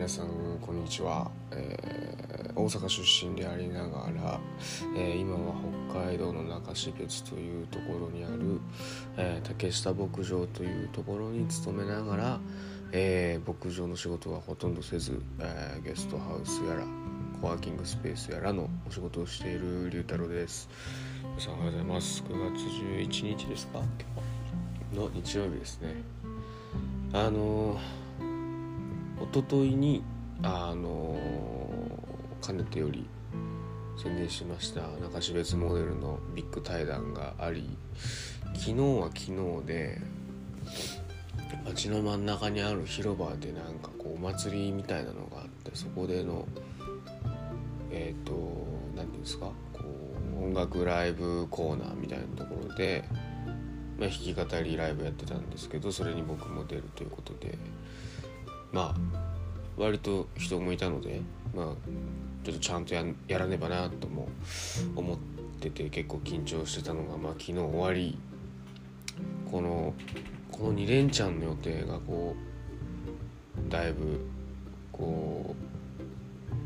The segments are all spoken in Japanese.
皆さんこんにちは、えー、大阪出身でありながら、えー、今は北海道の中標津というところにある、えー、竹下牧場というところに勤めながら、え牧場の仕事はほとんどせず、えゲストハウスやらコワーキングスペースやらのお仕事をしている龍太郎です。皆さんおはようございます。9月11日ですか？の日曜日ですね。あの一昨日にあのかねてより宣伝しました中標津モデルのビッグ対談があり昨日は昨日で街の真ん中にある広場でなんかこうお祭りみたいなのがあってそこでのえっ、ー、と何て言うんですかこう音楽ライブコーナーみたいなところで、まあ、弾き語りライブやってたんですけどそれに僕も出るということでまあ割と人もいたのでまあちょっとちゃんとややらねばなとも思ってて結構緊張してたのが、まあ、昨日終わりこのこの2連チャンの予定がこうだいぶこう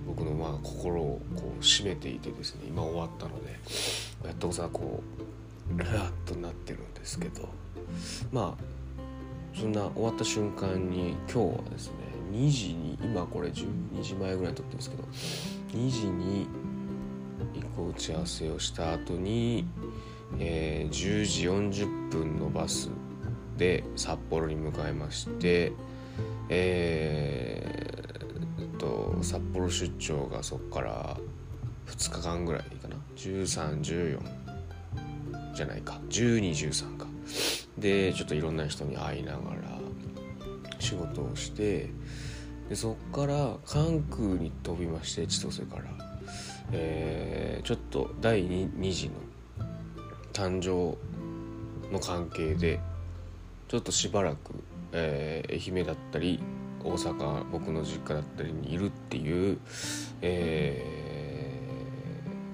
僕のまあ心をこう締めていてですね今終わったのでやっとさこうラッとなってるんですけどまあそんな終わった瞬間に今日はですね2時に今これ12時前ぐらいに撮ってるんですけど2時に1個打ち合わせをした後に、えー、10時40分のバスで札幌に向かいましてえー、と札幌出張がそこから2日間ぐらいかな？1314じゃないか。1213か。でちょっといろんな人に会いながら仕事をしてでそっから関空に飛びまして千歳から、えー、ちょっと第 2, 2次の誕生の関係でちょっとしばらく、えー、愛媛だったり大阪僕の実家だったりにいるっていう、え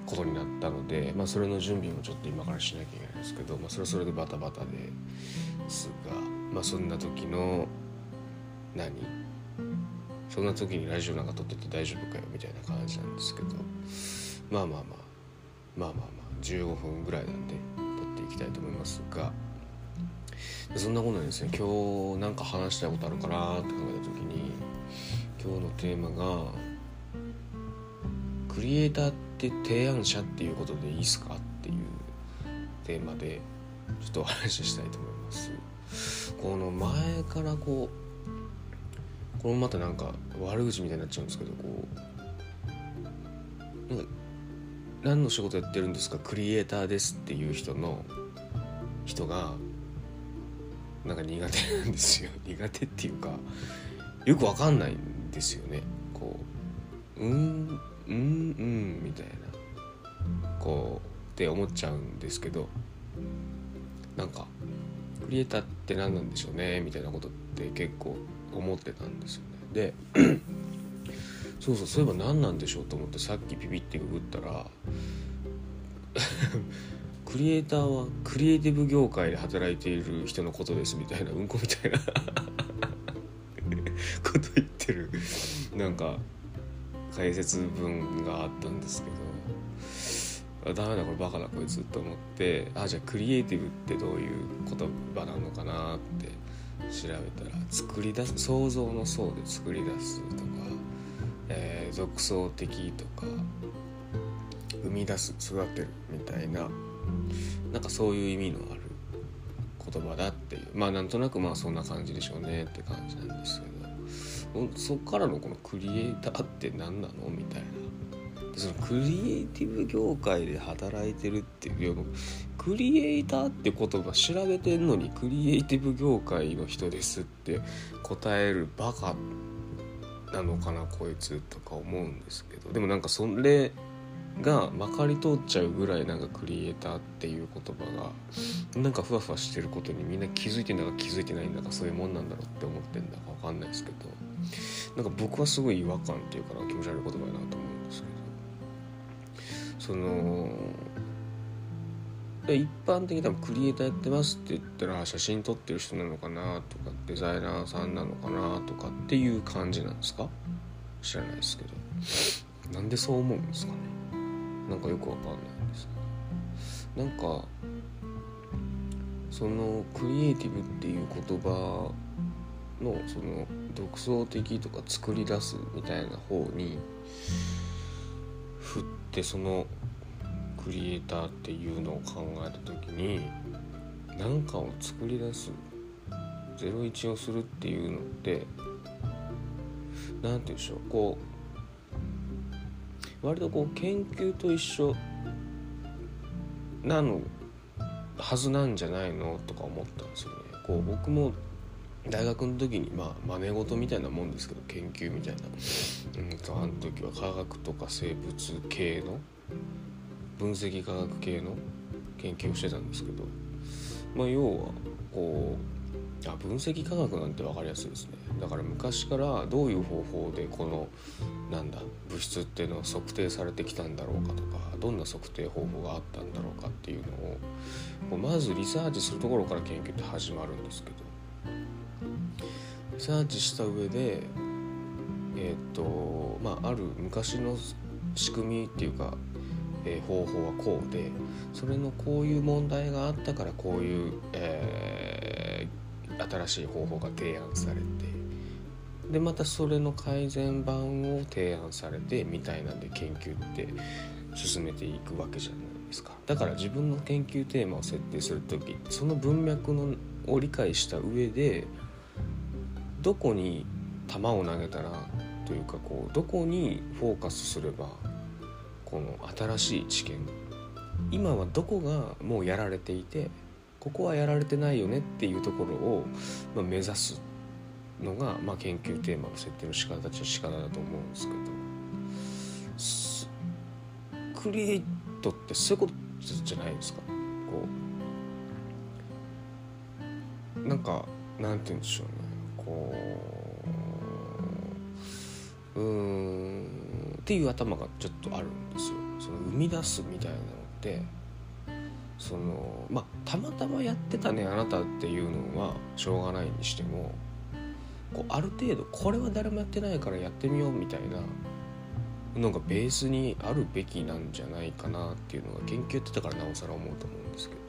ー、ことになったので、まあ、それの準備もちょっと今からしなきゃいけない。ですけど、まあ、それはそれでバタバタですが、まあ、そんな時の何？そんな時にラジオなんか撮ってて大丈夫かよみたいな感じなんですけどまあまあまあまあまあまあ15分ぐらいなんで撮っていきたいと思いますがそんなことないですね。今日なんか話したいことあるかなって考えた時に今日のテーマがクリエイターって提案者っていうことでいいっすか？テーマでちょっとお話ししたいと思います。この前からこうこれもまたなんか悪口みたいになっちゃうんですけどこうなんか何の仕事やってるんですか？クリエイターですっていう人の人がなんか苦手なんですよ。苦手っていうかよくわかんないんですよね。こううんうんうんみたいな。こうって思っちゃうんですけどなんかクリエイターって何なんでしょうねみたいなことって結構思ってたんですよね。で そうそうそういえば何なんでしょうと思ってさっきピピってググったら クリエイターはクリエイティブ業界で働いている人のことですみたいなうんこみたいな こと言ってるなんか解説文があったんですけどダメだこれバカだこいつと思ってあじゃあクリエイティブってどういう言葉なのかなって調べたら作り出す想像の層で作り出すとか、えー、独創的とか生み出す育てるみたいななんかそういう意味のある言葉だっていう。まあなんとなくまあそんな感じでしょうねって感じなんですけどそっからのこのクリエイターって何なのみたいな。そのクリエイティブ業界で働いてるっていうクリエイターって言葉調べてんのにクリエイティブ業界の人ですって答えるバカなのかなこいつとか思うんですけどでもなんかそれがまかり通っちゃうぐらいなんかクリエイターっていう言葉がなんかふわふわしてることにみんな気づいてんだか気づいてないんだかそういうもんなんだろうって思ってんだか分かんないですけどなんか僕はすごい違和感っていうかな気持ち悪い言葉やなと思う。んですけどその一般的に多分クリエイターやってますって言ったら写真撮ってる人なのかなとかデザイナーさんなのかなとかっていう感じなんですか？知らないですけど。なんでそう思うんですかね？なんかよくわかんないんですなんかそのクリエイティブっていう言葉のその独創的とか作り出すみたいな方に振ってそのクリエイターっていうのを考えた時に何かを作り出す01をするっていうのって何て言うんでしょうこう割とこう研究と一緒なのはずなんじゃないのとか思ったんですよね。こう僕も大学の時にまあ真似事みたいなもんですけど研究みたいな。うんとあの時は科学とか生物系の分析科学系の研究をしてたんですけどまあ要はこうあ分析科学なんて分かりやすいですね。だから昔からどういう方法でこのなんだ物質っていうのは測定されてきたんだろうかとかどんな測定方法があったんだろうかっていうのをまずリサーチするところから研究って始まるんですけどサーチした上でえっ、とまあある昔の仕組みっていうか、えー、方法はこうでそれのこういう問題があったからこういう、えー、新しい方法が提案されてでまたそれの改善版を提案されてみたいなんで研究って進めていくわけじゃないですか。だから自分の研究テーマを設定する時その文脈のを理解した上でどこに球を投げたらというかこうどこにフォーカスすればこの新しい知見今はどこがもうやられていてここはやられてないよねっていうところを、まあ、目指すのが、まあ、研究テーマの設定の仕方っちゃ仕方だと思うんですけどクリエイトってそういうことじゃないですか。こうなんかなんて言うんでしょうね。こううんっていう頭がちょっとあるんですよ。その生み出すみたいなのってそのまあたまたまやってたねあなたっていうのはしょうがないにしてもこうある程度これは誰もやってないからやってみようみたいなのがベースにあるべきなんじゃないかなっていうのが研究やってたからなおさら思うと思うんですけど。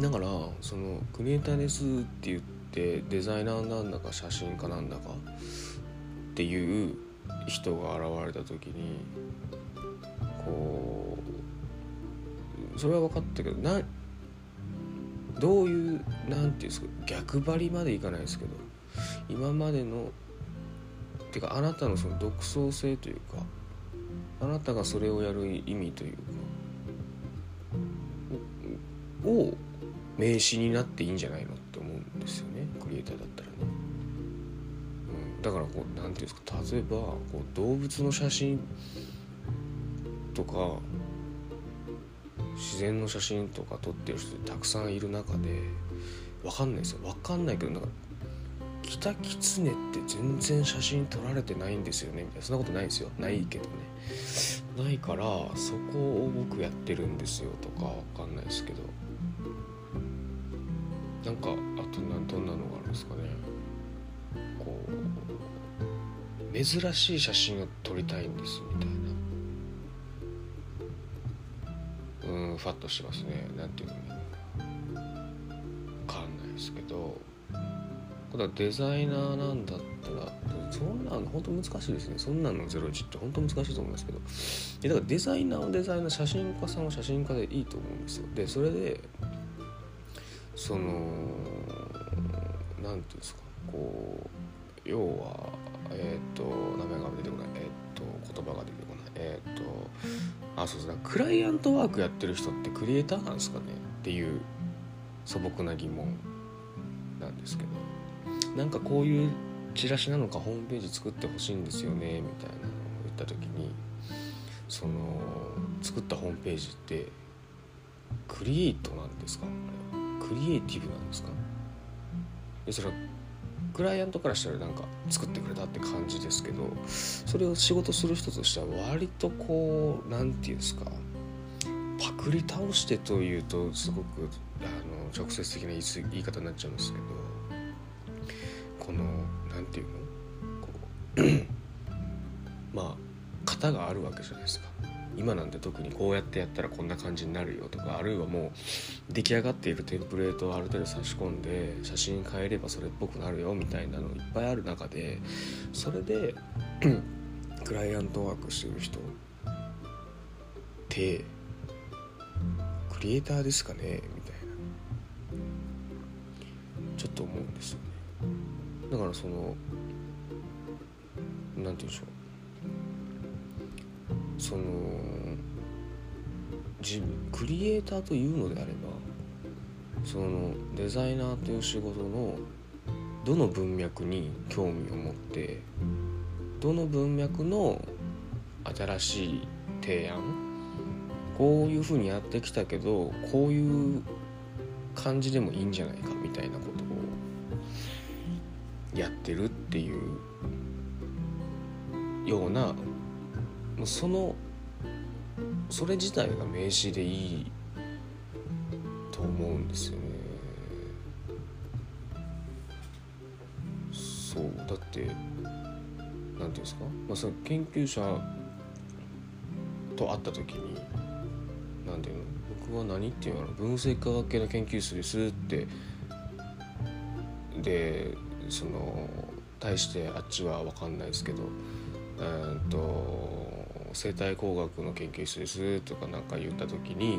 だからそのクリエイターですって言っデザイナーなんだか写真家なんだかっていう人が現れた時にこうそれは分かったけどなどういう何て言うんですか逆張りまでいかないですけど今までのていうかあなたのその独創性というかあなたがそれをやる意味というかを名詞になっていいんじゃないのだからこう何て言うんですか例えばこう動物の写真とか自然の写真とか撮ってる人たくさんいる中で分かんないですよ。分かんないけどなんかキタキツネって全然写真撮られてないんですよねみたいな。そんなことないですよ。ないけどね。ないからそこを僕やってるんですよとか分かんないですけど。なんかあとどんなのがあるんですかね。こう珍しい写真を撮りたいんですみたいな。うんファッとしますね。なんていうのね分かんないですけど。これはデザイナーなんだったらそんなの本当難しいですね。そんなのゼロ1って本当難しいと思うんですけど。いだからデザイナーはデザイナー写真家さんは写真家でいいと思うんですよ。でそれでその何て言うんですか。こう要はえっ、ー、と名前が出てこない。えっ、ー、と言葉が出てこない。えっ、ー、とあそうそうクライアントワークやってる人ってクリエイターなんですかね？っていう素朴な疑問なんですけど。なんかこういうチラシなのかホームページ作ってほしいんですよね？みたいなのを言った時にその作ったホームページってクリエイトなんですか？クリエイティブなんですか？でそれはクライアントからしたらなんか作ってくれたって感じですけどそれを仕事する人としては割とこう何て言うんですかパクリ倒してというとすごくあの直接的な言い方になっちゃうんですけどこの何て言うのこう まあ型があるわけじゃないですか。今なんて特にこうやってやったらこんな感じになるよとかあるいはもう出来上がっているテンプレートをある程度差し込んで写真変えればそれっぽくなるよみたいなのいっぱいある中でそれで クライアントワークしてる人ってクリエイターですかねみたいな。ちょっと思うんですよね。だからその何て言うんでしょう。その自分クリエイターというのであればそのデザイナーという仕事のどの文脈に興味を持ってどの文脈の新しい提案こういうふうにやってきたけどこういう感じでもいいんじゃないかみたいなことをやってるっていうようなもうそのそれ自体が名詞でいいと思うんですよね。そうだって何ていうんですか、まあ、その研究者と会った時に何ていうの？僕は何っていうの？分析科学系の研究室ですって。でその対してあっちは分かんないですけど。うんと生態工学の研究室ですとかなんか言った時に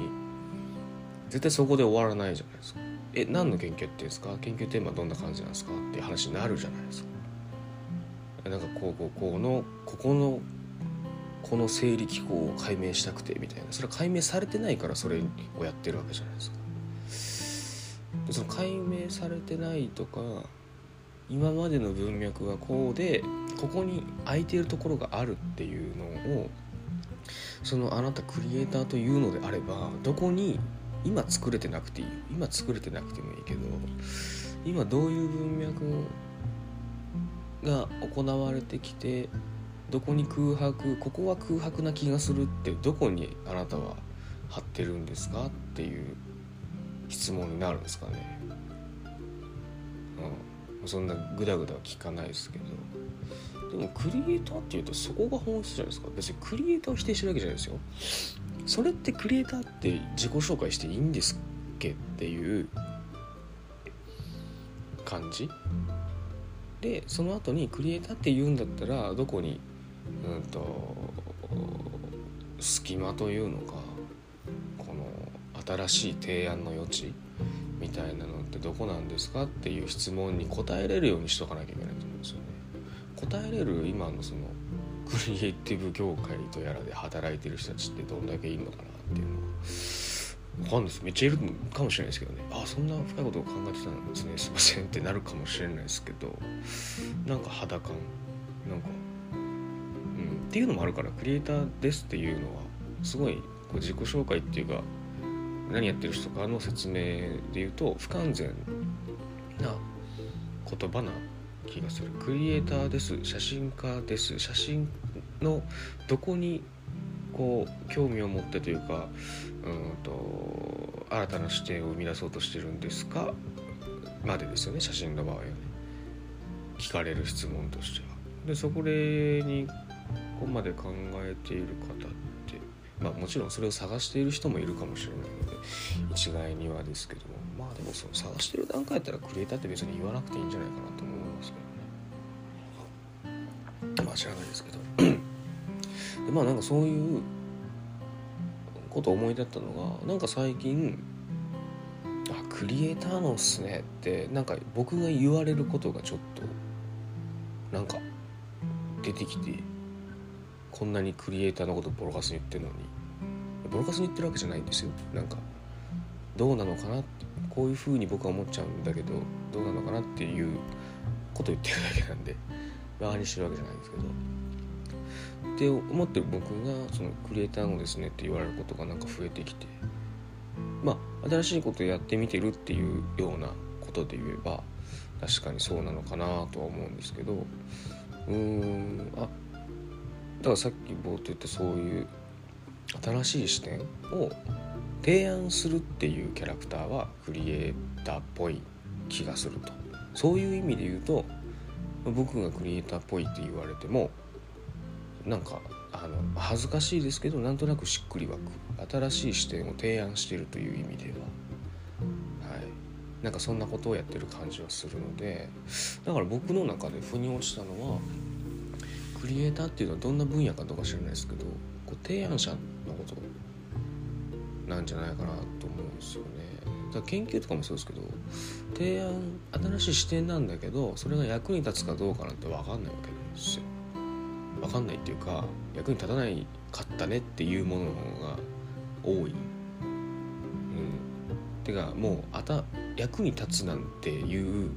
絶対そこで終わらないじゃないですか。え何の研究っていうんですか？研究テーマどんな感じなんですか？っていう話になるじゃないですか。なんかこうこうこうのここのこの生理機構を解明したくてみたいなそれは解明されてないからそれをやってるわけじゃないですか。でその解明されてないとか今までの文脈がこうでここに空いてるところがあるっていうのをそのあなたクリエイターというのであればどこに今作れてなくていい？今作れてなくてもいいけど今どういう文脈が行われてきてどこに空白ここは空白な気がするってどこにあなたは貼ってるんですかっていう質問になるんですかね。うん、そんなグダグダは聞かないですけど。でもクリエイターっていうとそこが本質じゃないですか。別にクリエイターを否定してるわけじゃないですよ。それってクリエイターって自己紹介していいんですっけっていう感じ？でその後にクリエイターって言うんだったらどこにうんと隙間というのかこの新しい提案の余地みたいなのってどこなんですかっていう質問に答えれるようにしとかなきゃいけない。答えれる今のそのクリエイティブ業界とやらで働いてる人たちってどんだけいるのかなっていうのは分かんないです。めっちゃいるかもしれないですけどね。あそんな深いことを考えてたんですね。すいませんってなるかもしれないですけどなんか肌感なんかうん。っていうのもあるからクリエイターですっていうのはすごいこう自己紹介っていうか何やってる人かの説明で言うと不完全な言葉な気がする。クリエイターです。写真家です。写真のどこにこう興味を持ってというかうんと新たな視点を生み出そうとしてるんですか？までですよね写真の場合はね。聞かれる質問としては。でそこにここまで考えている方ってまあもちろんそれを探している人もいるかもしれないので一概にはですけども。まあでもその探してる段階やったらクリエイターって別に言わなくていいんじゃないかなと思いまあ知らないですけど。でまあなんかそういうことを思い立ったのがなんか最近あクリエイターのっすねってなんか僕が言われることがちょっとなんか出てきてこんなにクリエイターのことボロカスに言ってるのに。ボロカスに言ってるわけじゃないんですよ。なんかどうなのかなってこういうふうに僕は思っちゃうんだけどどうなのかなっていうこと言ってるだけなんで。バカにしてるわけじゃないんですけど。って思ってる僕がそのクリエイターのですねって言われることがなんか増えてきて。まあ新しいことをやってみてるっていうようなことで言えば確かにそうなのかなとは思うんですけど。うーんあだからさっき冒頭言ったそういう新しい視点を提案するっていうキャラクターはクリエイターっぽい気がすると。そういう意味で言うと僕がクリエイターっぽいって言われてもなんかあの恥ずかしいですけどなんとなくしっくり湧く。新しい視点を提案しているという意味では、はい、なんかそんなことをやってる感じはするのでだから僕の中で腑に落ちたのはクリエイターっていうのはどんな分野かどうか知らないですけどこう提案者のことなんじゃないかなと思うんですよね。だから研究とかもそうですけど提案新しい視点なんだけどそれが役に立つかどうかなんて分かんないわけなんですよ。分かんないっていうか役に立たないかったねっていうものの方が多い。うん、てかもうあた役に立つなんていう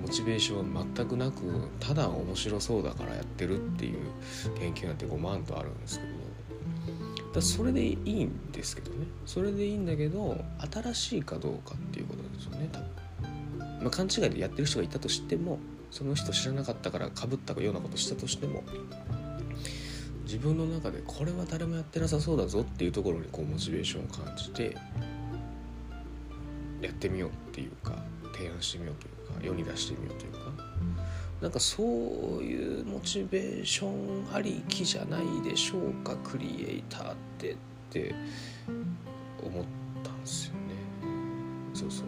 モチベーションは全くなくただ面白そうだからやってるっていう研究なんて5万とあるんですけどだそれでいいんですけどね。それでいいんだけど新しいかどうかっていうことですよね多分、まあ、勘違いでやってる人がいたとしてもその人知らなかったからかぶったようなことしたとしても自分の中でこれは誰もやってなさそうだぞっていうところにこうモチベーションを感じてやってみようっていうか提案してみようというか世に出してみようというか。なんかそういうモチベーションありきじゃないでしょうかクリエイターってって思ったんですよね。そうそう。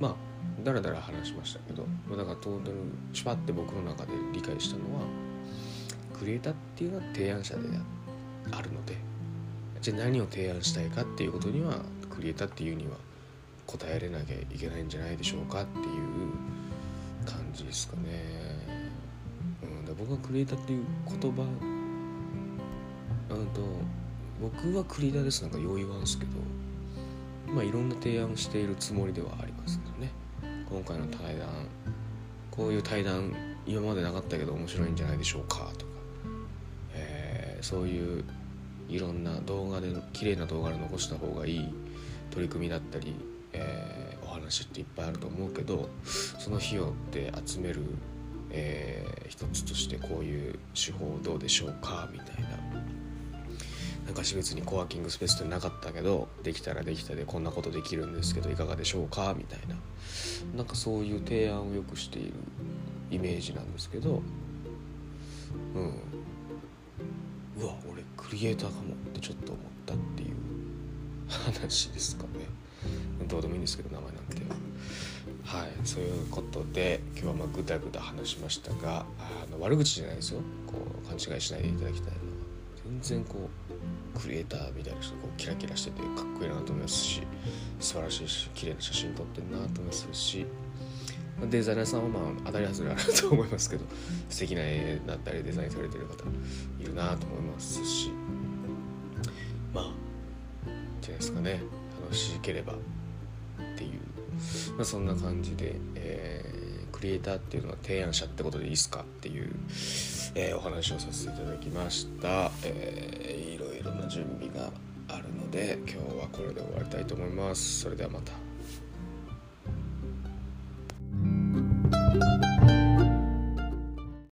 まあだらだら話しましたけどだからトータルシュパって僕の中で理解したのはクリエイターっていうのは提案者であるのでじゃあ何を提案したいかっていうことにはクリエイターっていうには答えられなきゃいけないんじゃないでしょうかっていう感じですかね。うん、で僕がクリエイターっていう言葉うんと僕はクリエイターですなんかよう言わんすけどまあいろんな提案しているつもりではありますけどね今回の対談こういう対談今までなかったけど面白いんじゃないでしょうかとか、えー、そういういろんな動画で綺麗な動画で残した方がいい取り組みだったり、えー、話っていっぱいあると思うけどその費用って集めるえー、一つとしてこういう手法どうでしょうかみたいな。なんか別にコワーキングスペースってなかったけどできたらできたでこんなことできるんですけどいかがでしょうかみたいな。なんかそういう提案をよくしているイメージなんですけどうん。うわ俺クリエイターかもってちょっと思ったっていう話ですかね。どうでもいいんですけど名前はいそういうことで今日はまあぐだぐだ話しましたがあの悪口じゃないですよ。こう勘違いしないでいただきたいのは。全然こうクリエイターみたいな人こうキラキラしててかっこいいなと思いますし素晴らしいし綺麗な写真撮ってるなと思いますしデザイナーさんはまあ当たり外れあると思いますけど 素敵な絵だったりデザインされてる方いるなと思いますしまあじゃないですかね。楽しければまあ、そんな感じで、えー、クリエイターっていうのは提案者ってことでいいっすかっていう、えー、お話をさせていただきました、えー、いろいろな準備があるので今日はこれで終わりたいと思います。それではまた。